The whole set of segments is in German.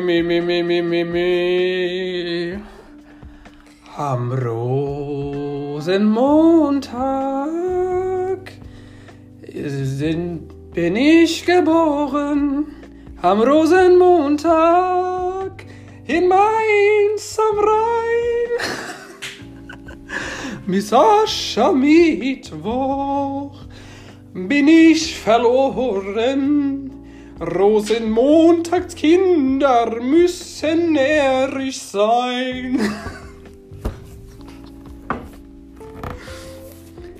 mi, mi, mi, mi, mi, mi. Am Rosenmontag bin ich geboren. Am Rosenmontag in Mainz am Rhein. Mis Aschermittwoch bin ich verloren. Rosenmontagskinder müssen närrisch sein.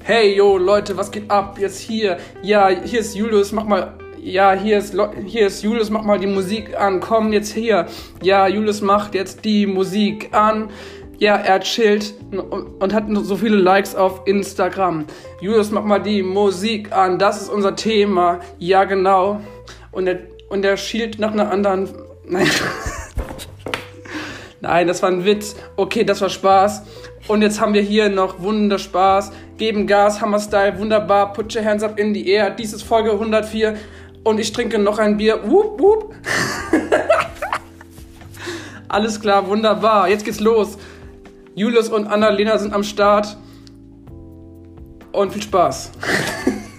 Hey, yo, Leute, was geht ab? Jetzt hier. Ja, hier ist Julius, mach mal. Ja, hier ist, hier ist Julius, mach mal die Musik an. Komm jetzt hier. Ja, Julius macht jetzt die Musik an. Ja, er chillt und hat so viele Likes auf Instagram. Julius, mach mal die Musik an. Das ist unser Thema. Ja, genau. Und er, und er schielt nach einer anderen. Nein. Nein, das war ein Witz. Okay, das war Spaß. Und jetzt haben wir hier noch Wunderspaß. Geben Gas, Hammer Style, wunderbar. Put your hands up in the air. Dies ist Folge 104. Und ich trinke noch ein Bier. Wup, wup. Alles klar, wunderbar. Jetzt geht's los. Julius und Annalena sind am Start. Und viel Spaß.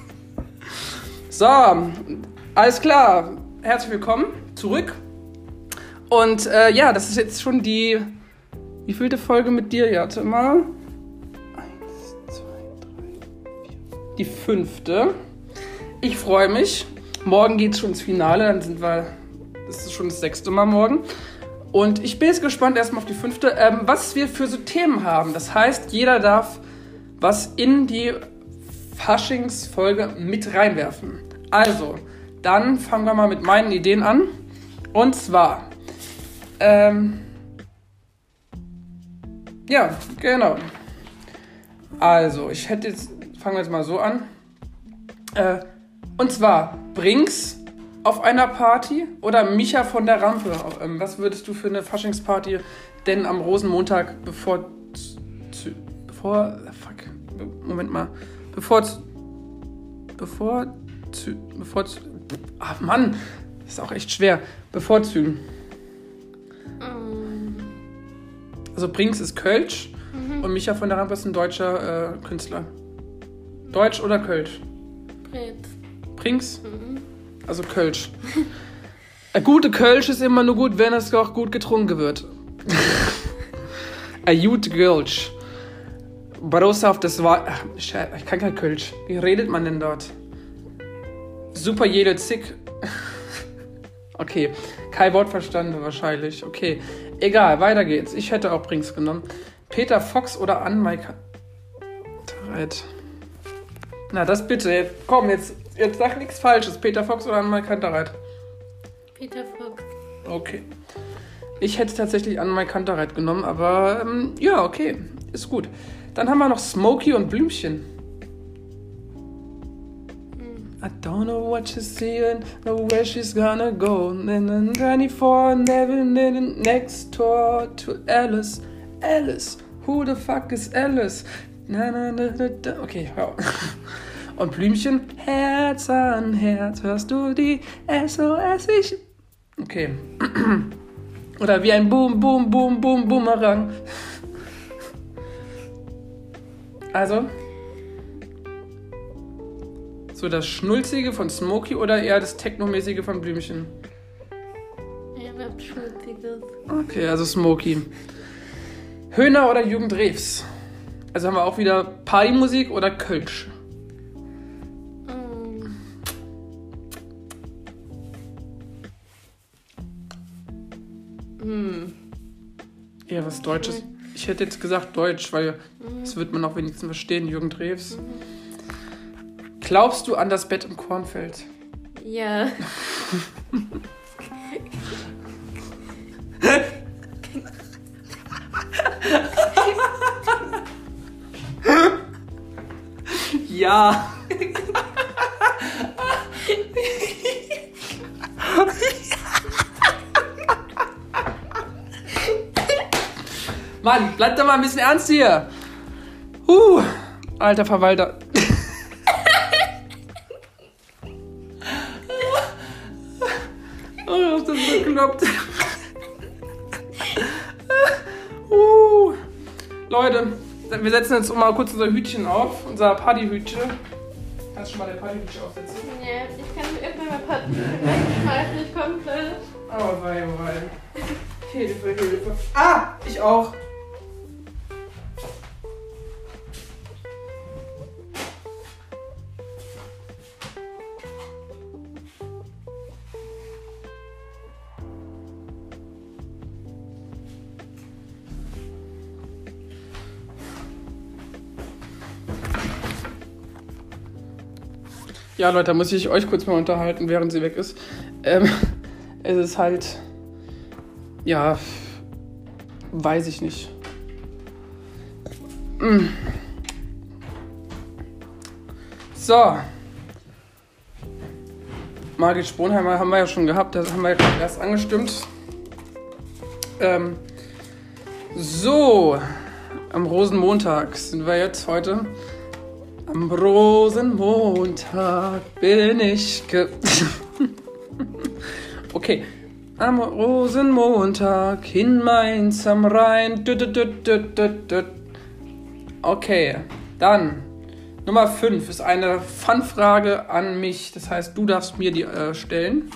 so, alles klar. Herzlich willkommen zurück. Und äh, ja, das ist jetzt schon die. Wie vielte Folge mit dir? Ja, warte mal. Eins, zwei, drei, vier. Die fünfte. Ich freue mich. Morgen geht es schon ins Finale. Dann sind wir. Das ist schon das sechste Mal morgen. Und ich bin jetzt gespannt erstmal auf die fünfte, ähm, was wir für so Themen haben. Das heißt, jeder darf was in die Faschingsfolge mit reinwerfen. Also, dann fangen wir mal mit meinen Ideen an. Und zwar, ähm, ja, genau. Also, ich hätte jetzt, fangen wir jetzt mal so an. Äh, und zwar, Brinks auf einer Party oder Micha von der Rampe. Ähm, was würdest du für eine Faschingsparty denn am Rosenmontag bevor, bevor, fuck, Moment mal, bevor, bevor, bevor, ach Mann, das ist auch echt schwer, bevorzugen. Also Brinks ist Kölsch und Micha von der Rampe ist ein deutscher äh, Künstler. Deutsch oder Kölsch? Brett. Brinks? Also Kölsch. Ein gute Kölsch ist immer nur gut, wenn es auch gut getrunken wird. Ein gut Kölsch. Barossa auf das war. Ich kann kein Kölsch. Wie redet man denn dort? Super jede Zick. Okay, kein Wort verstanden wahrscheinlich. Okay, egal, weiter geht's. Ich hätte auch Brinks genommen. Peter Fox oder Anmaika. Na, das bitte. Komm, jetzt, jetzt sag nichts Falsches. Peter Fox oder Anmal Kantereit? Peter Fox. Okay. Ich hätte tatsächlich Anmal Kantereit genommen, aber ähm, ja, okay. Ist gut. Dann haben wir noch Smokey und Blümchen. I don't know what she's seeing, know where she's gonna go. And then 24, never next door to Alice. Alice, who the fuck is Alice? Na, na, na, na, na. Okay, hör. Und Blümchen, Herz an Herz, hörst du die SOS? Ich. Okay. Oder wie ein Boom, Boom, Boom, Boom, Boomerang. Also. So das Schnulzige von Smokey oder eher das Technomäßige von Blümchen? Er wird Schuldiges. Okay, also Smokey. Höhner oder Jugend Rews? Also haben wir auch wieder Partymusik oder Kölsch? Mm. Hm. Eher was Deutsches. Ich hätte jetzt gesagt Deutsch, weil das wird man auch wenigstens verstehen, Jürgen Drews. Glaubst du an das Bett im Kornfeld? Ja. Ja. Mann, bleib doch mal ein bisschen ernst hier. Uh, alter Verwalter. Wir setzen jetzt mal kurz unser Hütchen auf, unser Partyhütchen. Kannst du schon mal dein Partyhütchen aufsetzen? Ja, ich kann erstmal mein Papier wegschmeißen, nicht komplett. Oh wei, oh wei. Hilfe, Hilfe. Ah, ich auch. Ja, Leute, da muss ich euch kurz mal unterhalten, während sie weg ist. Ähm, es ist halt. Ja. Weiß ich nicht. Mm. So. Margit Sponheimer haben wir ja schon gehabt, das haben wir ja erst angestimmt. Ähm, so, am Rosenmontag sind wir jetzt heute. Am Rosenmontag bin ich ge Okay. Am Rosenmontag in Mainz am Rhein. Okay, dann Nummer 5 ist eine Fanfrage an mich. Das heißt, du darfst mir die äh, stellen.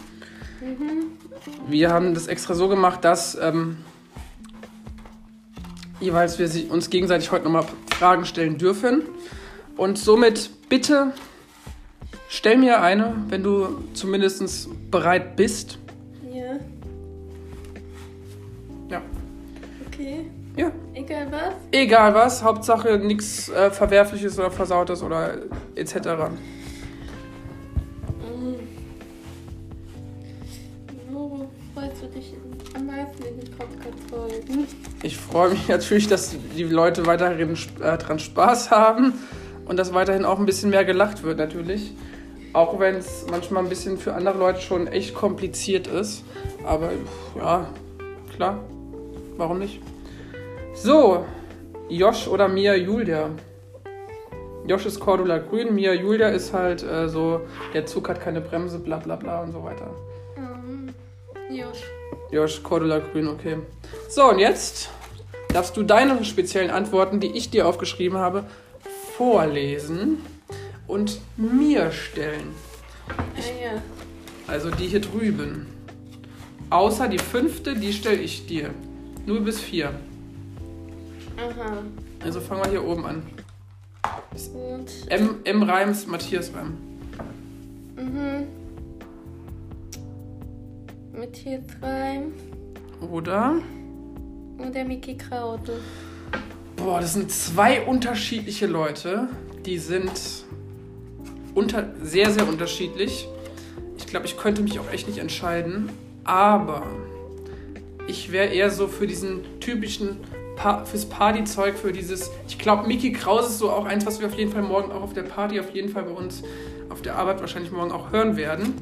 Wir haben das extra so gemacht, dass ähm, jeweils wir sie- uns gegenseitig heute nochmal Fragen stellen dürfen. Und somit bitte stell mir eine, wenn du zumindest bereit bist. Ja, Ja. okay. Ja. Egal was. Egal was, Hauptsache nichts äh, Verwerfliches oder Versautes oder etc. Wo freust du dich am meisten in den Podcast-Folgen? Ich freue mich natürlich, dass die Leute weiterhin äh, dran Spaß haben und dass weiterhin auch ein bisschen mehr gelacht wird natürlich. Auch wenn es manchmal ein bisschen für andere Leute schon echt kompliziert ist. Aber ja, klar, warum nicht? So, Josh oder Mia Julia? Josh ist Cordula Grün, Mia Julia ist halt äh, so, der Zug hat keine Bremse, bla bla bla und so weiter. Ähm, Josh. Josh, Cordula Grün, okay. So, und jetzt darfst du deine speziellen Antworten, die ich dir aufgeschrieben habe, vorlesen und mir stellen. Ah ja. Also die hier drüben. Außer die fünfte, die stelle ich dir. 0 bis 4. Aha. Also fangen wir hier oben an. Und, M, M Reims, Matthias Reim. mhm. Matthias Reim Oder? und der Mickey Kraute. Boah, das sind zwei unterschiedliche Leute. Die sind unter, sehr, sehr unterschiedlich. Ich glaube, ich könnte mich auch echt nicht entscheiden. Aber ich wäre eher so für diesen typischen, pa fürs Partyzeug, für dieses. Ich glaube, Mickey Kraus ist so auch eins, was wir auf jeden Fall morgen auch auf der Party, auf jeden Fall bei uns auf der Arbeit wahrscheinlich morgen auch hören werden.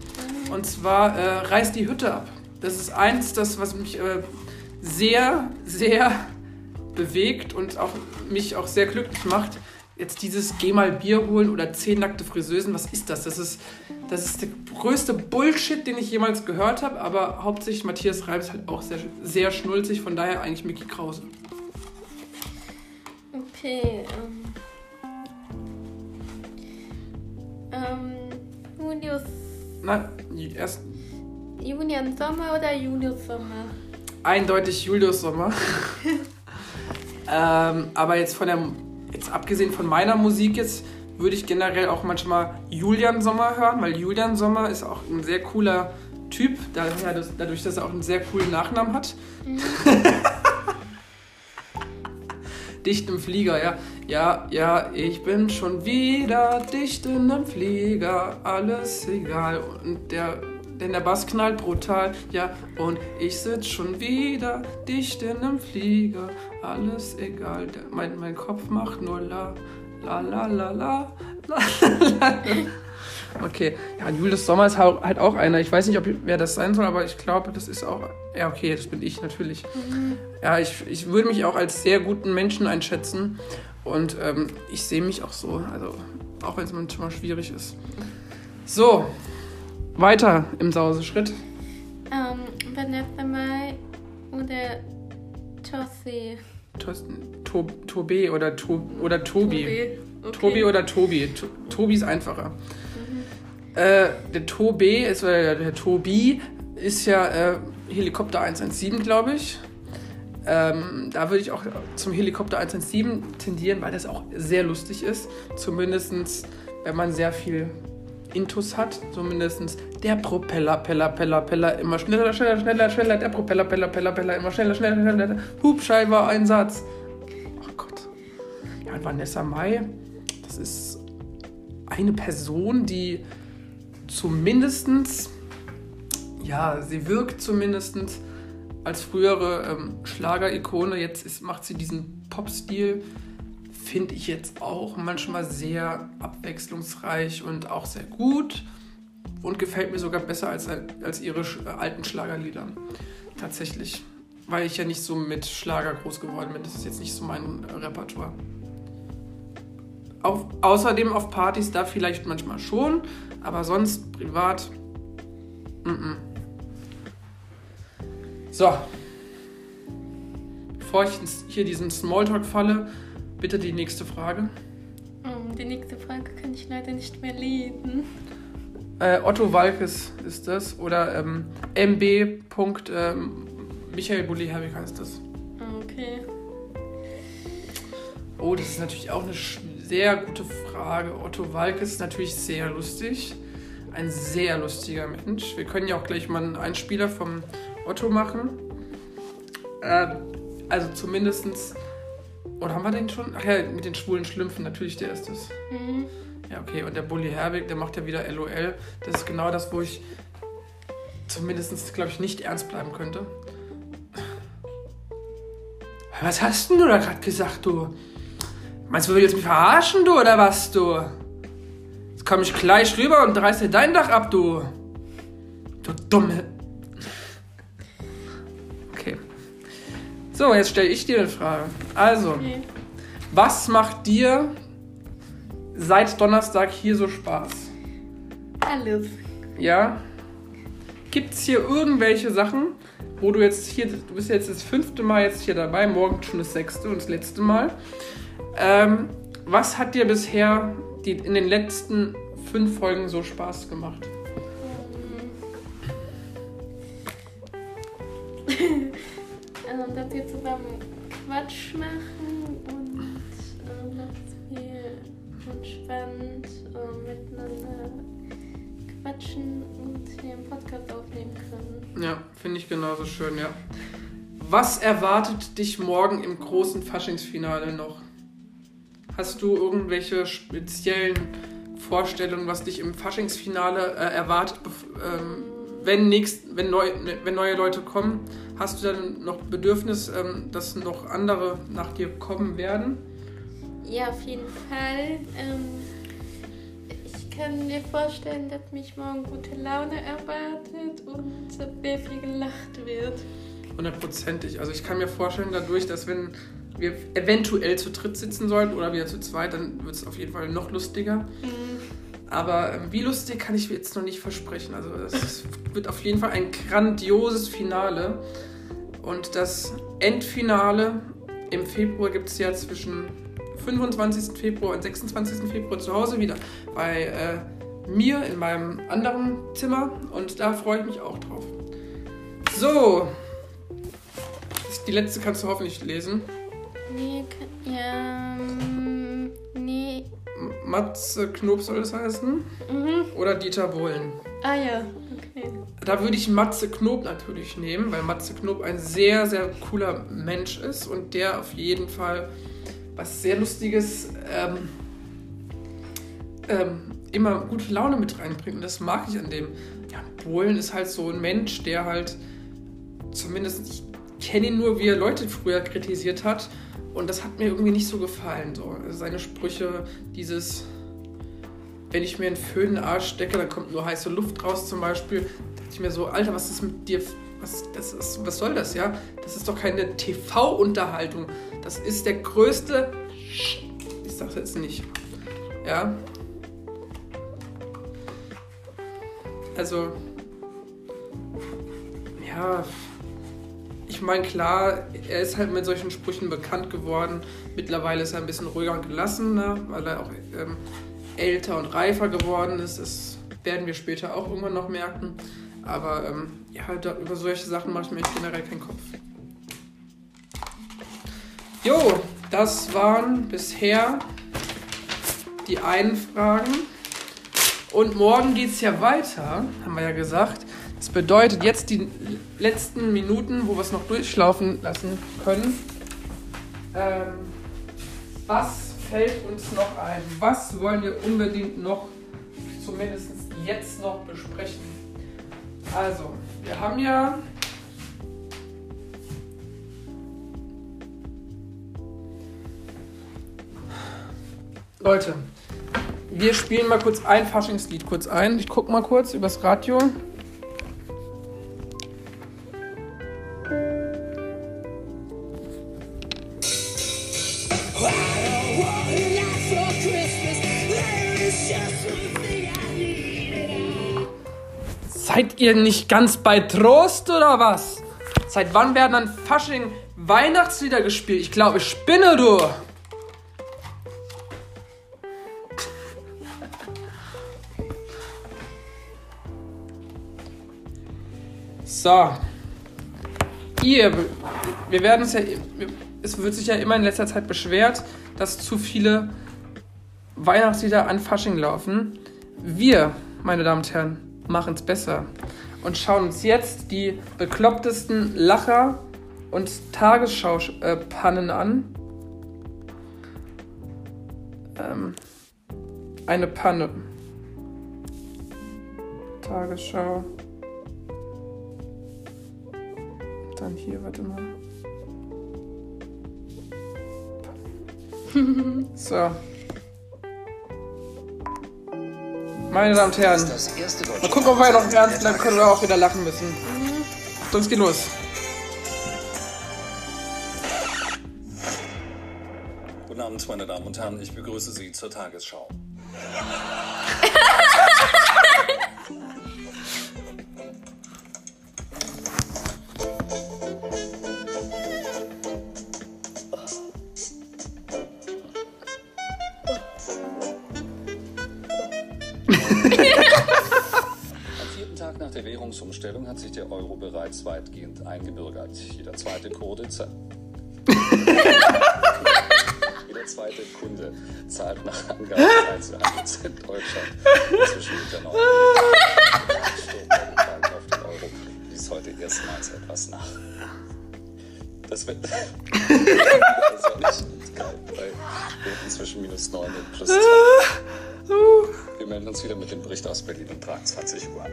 Und zwar äh, Reiß die Hütte ab. Das ist eins, das, was mich äh, sehr, sehr bewegt und auch mich auch sehr glücklich macht. Jetzt dieses Geh mal Bier holen oder zehn nackte Friseusen, was ist das? Das ist, das ist der größte Bullshit, den ich jemals gehört habe, aber hauptsächlich Matthias Reim ist halt auch sehr, sehr schnulzig, von daher eigentlich Mickey Krause. Okay, ähm. Ähm, Julius. Na, erst Julian Sommer oder Julius Sommer? eindeutig Julius Sommer. ähm, aber jetzt von der, jetzt abgesehen von meiner Musik jetzt, würde ich generell auch manchmal Julian Sommer hören, weil Julian Sommer ist auch ein sehr cooler Typ, dadurch, dass er auch einen sehr coolen Nachnamen hat. dicht im Flieger, ja. Ja, ja, ich bin schon wieder dicht in einem Flieger, alles egal. Und der, denn der Bass knallt brutal, ja. Und ich sitz schon wieder dicht in einem Flieger, alles egal. Der, mein, mein Kopf macht nur la, la, la, la, la, la, la. Okay, ja, Julius Sommer ist halt auch einer. Ich weiß nicht, ob wer das sein soll, aber ich glaube, das ist auch. Ja, okay, das bin ich natürlich. Ja, ich, ich würde mich auch als sehr guten Menschen einschätzen. Und ähm, ich sehe mich auch so. Also, auch wenn es manchmal schwierig ist. So, weiter im Sauseschritt. Ähm, Vanessa Mai oder Tossi? Tos- To Tobe oder, to oder Tobi. Okay. Okay. Tobi oder Tobi. To Tobi ist einfacher. Äh, der Tobi ist, oder der, der Tobi ist ja äh, Helikopter 117, glaube ich. Ähm, da würde ich auch zum Helikopter 117 tendieren, weil das auch sehr lustig ist. Zumindest, wenn man sehr viel Intus hat. Zumindest der Propeller, Peller, Peller, Peller, immer schneller, schneller, schneller, schneller. Der Propeller, Peller, Peller, Peller, immer schneller, schneller, schneller. Hubschreiber, Einsatz. Oh Gott. Ja, Vanessa Mai, das ist eine Person, die zumindestens, ja, sie wirkt zumindestens als frühere ähm, Schlager-Ikone. Jetzt ist, macht sie diesen Pop-Stil, finde ich jetzt auch manchmal sehr abwechslungsreich und auch sehr gut und gefällt mir sogar besser als, als ihre äh, alten Schlagerlieder. Tatsächlich. Weil ich ja nicht so mit Schlager groß geworden bin. Das ist jetzt nicht so mein Repertoire. Auf, außerdem auf Partys da vielleicht manchmal schon, aber sonst privat. Mm -mm. So. Bevor ich hier diesen Smalltalk falle, bitte die nächste Frage. Oh, die nächste Frage kann ich leider nicht mehr lesen. Äh, Otto Walkes ist das oder ähm, MB. Ähm, Michael Bulli-Herwig heißt das. Okay. Oh, das ist natürlich auch eine sehr gute Frage. Otto Walkes ist natürlich sehr lustig. Ein sehr lustiger Mensch. Wir können ja auch gleich mal einen Einspieler vom Otto machen. Äh, also zumindestens. Oder haben wir den schon? Ach ja, mit den schwulen Schlümpfen, natürlich, der ist es. Mhm. Ja, okay. Und der Bully Herbig, der macht ja wieder LOL. Das ist genau das, wo ich zumindest, glaube ich, nicht ernst bleiben könnte. Was hast denn du da gerade gesagt, du? Meinst du, wir willst mich verarschen, du, oder was, du? Jetzt komme ich gleich rüber und reiß dir dein Dach ab, du. Du Dumme. So, jetzt stelle ich dir eine Frage. Also, Okay. was macht dir seit Donnerstag hier so Spaß? Alles. Ja? Gibt es hier irgendwelche Sachen, wo du jetzt hier, du bist jetzt das fünfte Mal jetzt hier dabei, morgen schon das sechste und das letzte Mal. Ähm, was hat dir bisher die, in den letzten fünf Folgen so Spaß gemacht? Was erwartet dich morgen im großen Faschingsfinale noch? Hast du irgendwelche speziellen Vorstellungen, was dich im Faschingsfinale äh, erwartet, ähm, wenn, nächst, wenn, neu, wenn neue Leute kommen? Hast du dann noch Bedürfnis, ähm, dass noch andere nach dir kommen werden? Ja, auf jeden Fall. Ähm, ich kann mir vorstellen, dass mich morgen gute Laune erwartet und sehr viel gelacht wird. Hundertprozentig. Also ich kann mir vorstellen, dadurch, dass wenn wir eventuell zu dritt sitzen sollten oder wieder zu zweit, dann wird es auf jeden Fall noch lustiger. Aber ähm, wie lustig kann ich jetzt noch nicht versprechen. Also es wird auf jeden Fall ein grandioses Finale. Und das Endfinale im Februar gibt es ja zwischen 25. Februar und 26. Februar zu Hause wieder bei äh, mir in meinem anderen Zimmer. Und da freue ich mich auch drauf. So. Die letzte kannst du hoffentlich lesen. Nee, ja, ähm, nee. Matze Knob soll das heißen. Mhm. Oder Dieter Bohlen. Ah ja, okay. Da würde ich Matze Knob natürlich nehmen, weil Matze Knob ein sehr, sehr cooler Mensch ist und der auf jeden Fall was sehr Lustiges ähm, ähm, immer gute Laune mit reinbringt. Und das mag ich an dem. Ja, Bohlen ist halt so ein Mensch, der halt zumindest, kenne ihn nur, wie er Leute früher kritisiert hat. Und das hat mir irgendwie nicht so gefallen. So. Seine Sprüche, dieses, wenn ich mir einen Föhn in den Arsch stecke, dann kommt nur heiße Luft raus zum Beispiel. Da dachte ich mir so, Alter, was ist mit dir? Was, das ist, was soll das, ja? Das ist doch keine TV-Unterhaltung. Das ist der größte. Ich sag's jetzt nicht. Ja. Also. Ja. Ich meine, klar, er ist halt mit solchen Sprüchen bekannt geworden. Mittlerweile ist er ein bisschen ruhiger und gelassener, weil er auch ähm, älter und reifer geworden ist. Das werden wir später auch irgendwann noch merken. Aber ähm, ja, da, über solche Sachen mache ich mir generell keinen Kopf. Jo, das waren bisher die einen Fragen. Und morgen geht es ja weiter, haben wir ja gesagt. Das bedeutet jetzt die letzten Minuten, wo wir es noch durchlaufen lassen können. Ähm, was fällt uns noch ein? Was wollen wir unbedingt noch, zumindest jetzt noch besprechen? Also, wir haben ja Leute, wir spielen mal kurz ein Faschingslied kurz ein. Ich gucke mal kurz übers Radio. Seid ihr nicht ganz bei Trost oder was? Seit wann werden an Fasching Weihnachtslieder gespielt? Ich glaube, ich spinne du. So. Ihr, wir werden es ja, es wird sich ja immer in letzter Zeit beschwert, dass zu viele Weihnachtslieder an Fasching laufen. Wir, meine Damen und Herren, machen es besser und schauen uns jetzt die beklopptesten Lacher und Tagesschau-Pannen an. Ähm, eine Panne. Tagesschau. Dann hier, warte mal. So. Meine Damen und Herren. Mal gucken, ob wir noch ernst bleiben können oder auch wieder lachen müssen. Mhm. Sonst geht los. Guten Abend, meine Damen und Herren. Ich begrüße Sie zur Tagesschau. Bereits weitgehend eingebürgert. Jeder zweite Kurde Jeder zweite Kunde zahlt nach Angaben des Einzelhandels in Deutschland inzwischen mit der neuen auf den Euro ließ heute erstmals etwas nach. Das wird also nicht geil, bei inzwischen minus 9 und plus 2. Wir melden uns wieder mit dem Bericht aus Berlin um 23 Uhr.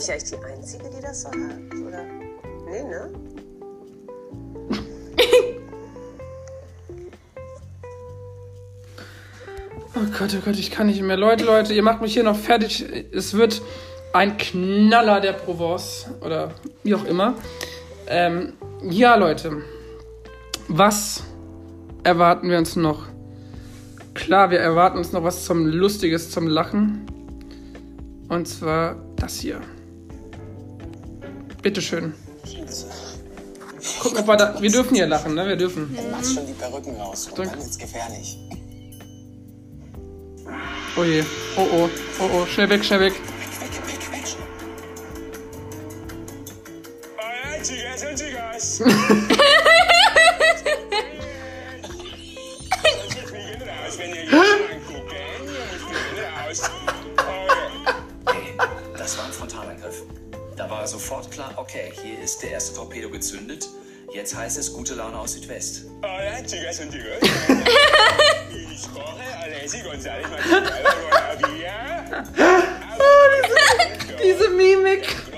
Ich eigentlich die Einzige, die das so hat? Oder? Nee, ne? Oh Gott, oh Gott, ich kann nicht mehr. Leute, Leute, ihr macht mich hier noch fertig. Es wird ein Knaller der Provence oder wie auch immer. Ähm, ja, Leute, was erwarten wir uns noch? Klar, wir erwarten uns noch was zum Lustiges, zum Lachen. Und zwar das hier. Bitteschön. Guck mal, da, wir dürfen hier lachen, ne? Wir dürfen. Du machst schon die Perücken raus und dann wird's gefährlich. Oh je. Oh oh. Oh oh. Schnell weg, schnell weg. okay, hier ist der erste Torpedo gezündet. Jetzt heißt es gute Laune aus Südwest. diese Mimik.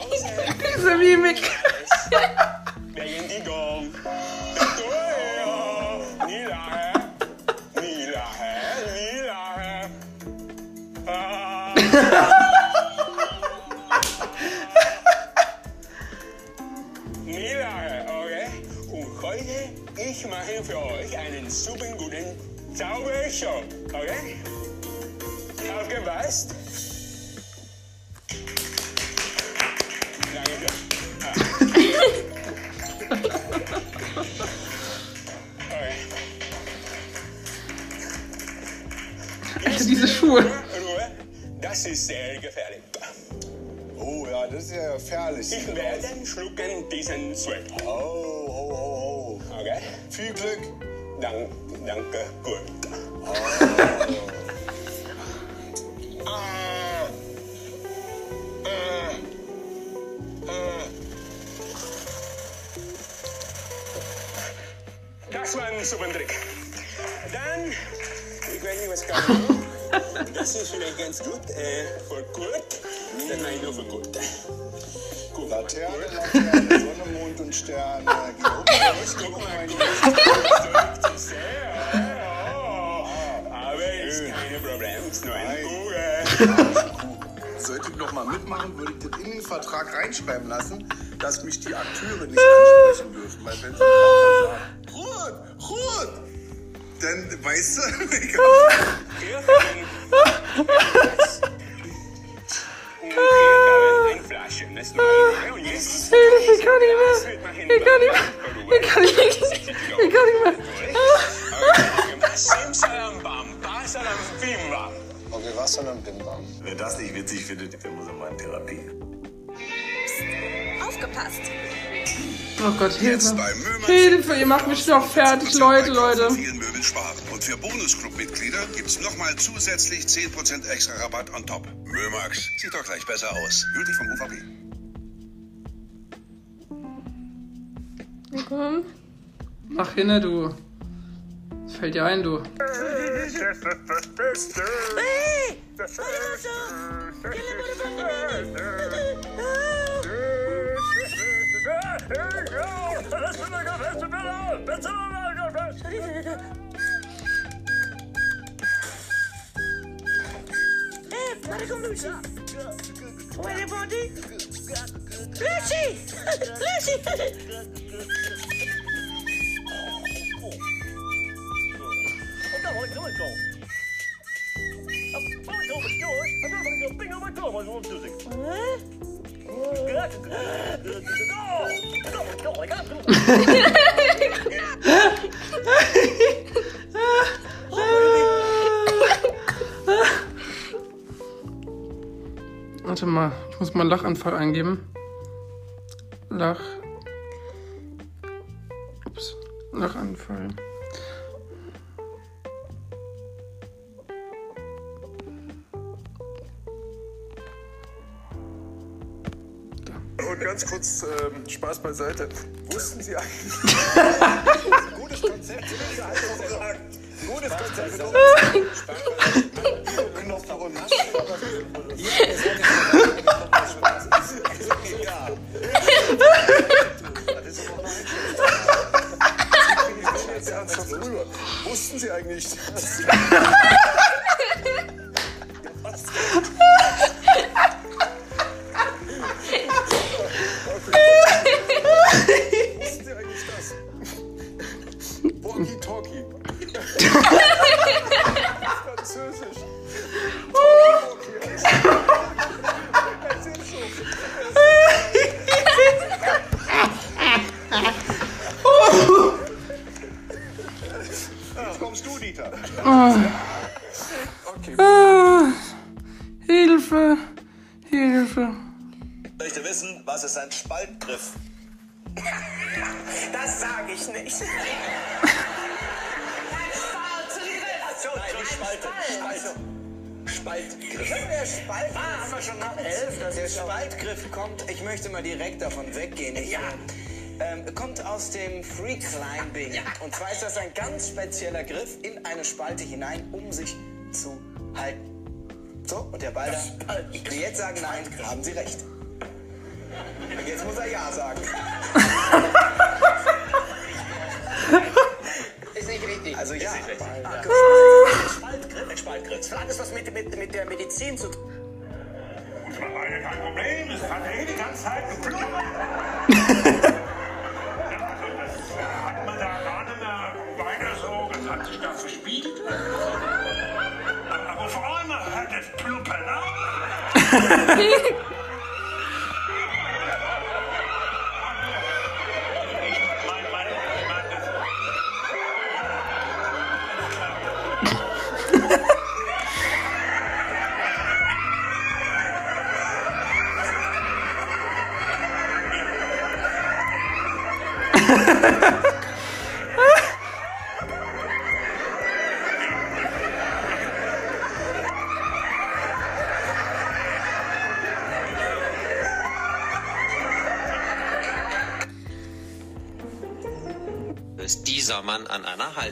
Trick. Dann, ich weiß nicht, was kann. Das ist vielleicht ganz gut. Äh, für Kurt. Dann ich nur für Kurt. Guck mal, Laterne. Laterne, Sonne, Mond und Sterne. Geh oben raus, guck mal. Aber ist kein Problem, ist nur ein Kugel. Sollte ich noch mal mitmachen, würde ich den Vertrag reinschreiben lassen, dass mich die Akteure nicht ansprechen dürfen. Weil wenn sie dann weißt du, ich jetzt ich kann nicht mehr. Ich kann nicht mehr. Ich kann nicht mehr. Ich kann nicht mehr. Simsalambam, basalam, bimbam. Okay, was denn am Bimbam? Wer das nicht witzig findet, der muss in meine Therapie. Aufgepasst! Oh Gott, Jetzt Hilfe. bei Möhmanns. Hilfe, ihr macht mich noch fertig, Leute, Leute. Vielen Möbeln sparen. Und für Bonusclub-Mitglieder gibt's nochmal zusätzlich 10% extra Rabatt on top. Mömax, sieht doch gleich besser aus. Gültig vom UVP. Komm. Mach hinne, du. Was fällt dir ein, du? Hey, Prodigal Lucy! Wait, everybody! Lucy! Lucy! I'm going to go. I'm going to go. Bing on my door. I'm going to do it. Huh? Warte mal, ich muss mal Lachanfall eingeben. Lach. Ups. Lachanfall. Kurz ähm, Spaß beiseite. Wussten Sie eigentlich? Gutes Konzept. Gutes Konzept. Knopf wissen, was ist ein Spaltgriff? Das sage ich nicht. So, nein, nicht Spalte. Spalte. Spaltgriff. Der Spalt ah, haben wir schon nach elf. Der Spaltgriff kommt, ich möchte mal direkt davon weggehen. Ich, ähm, kommt aus dem Free Climbing. Und zwar ist das ein ganz spezieller Griff in eine Spalte hinein, um sich zu halten. So, und der Ball da. Die jetzt sagen nein, haben Sie recht. Und jetzt muss er ja sagen. Ist nicht richtig. Also ja. Spaltgriff. Ein Spaltgriff. Hat es was mit, mit, mit der Medizin zu tun? Kein Problem, es hat eh die ganze Zeit geblutet. Hat man da gar nicht mehr weiter so, das hat sich da verspielt. Aber vor allem hört das Pluppern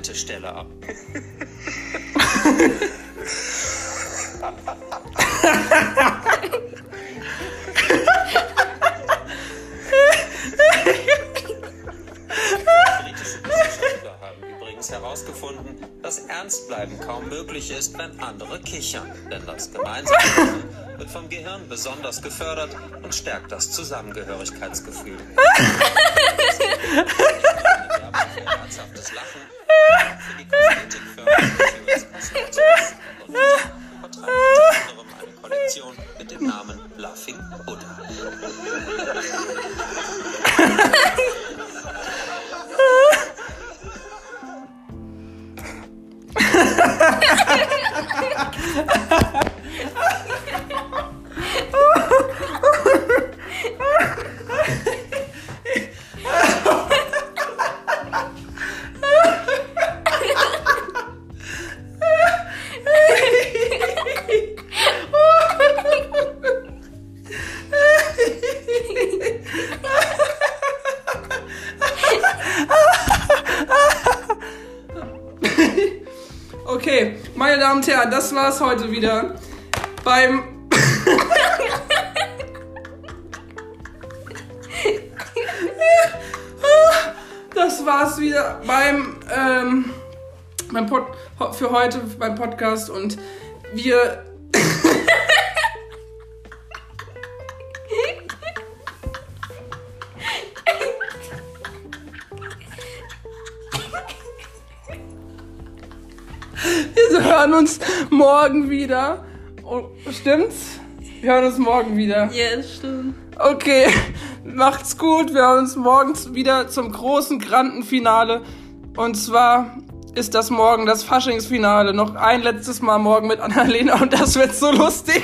an einer Haltestelle ab. Britische Wissenschaftler haben übrigens herausgefunden, dass Ernstbleiben kaum möglich ist, wenn andere kichern. Denn das gemeinsame Lachen wird vom Gehirn besonders gefördert und stärkt das Zusammengehörigkeitsgefühl. Herzhaftes Lachen für die Kosmetikfirma Damen und Herren, das war's heute wieder beim. das war's wieder beim, ähm, beim Pod für heute beim Podcast und wir. Uns morgen wieder. Oh, stimmt's? Wir hören uns morgen wieder. Ja, das stimmt. Okay, macht's gut. Wir hören uns morgens wieder zum großen Grandenfinale. Und zwar ist das morgen das Faschingsfinale. Noch ein letztes Mal morgen mit Annalena und das wird so lustig.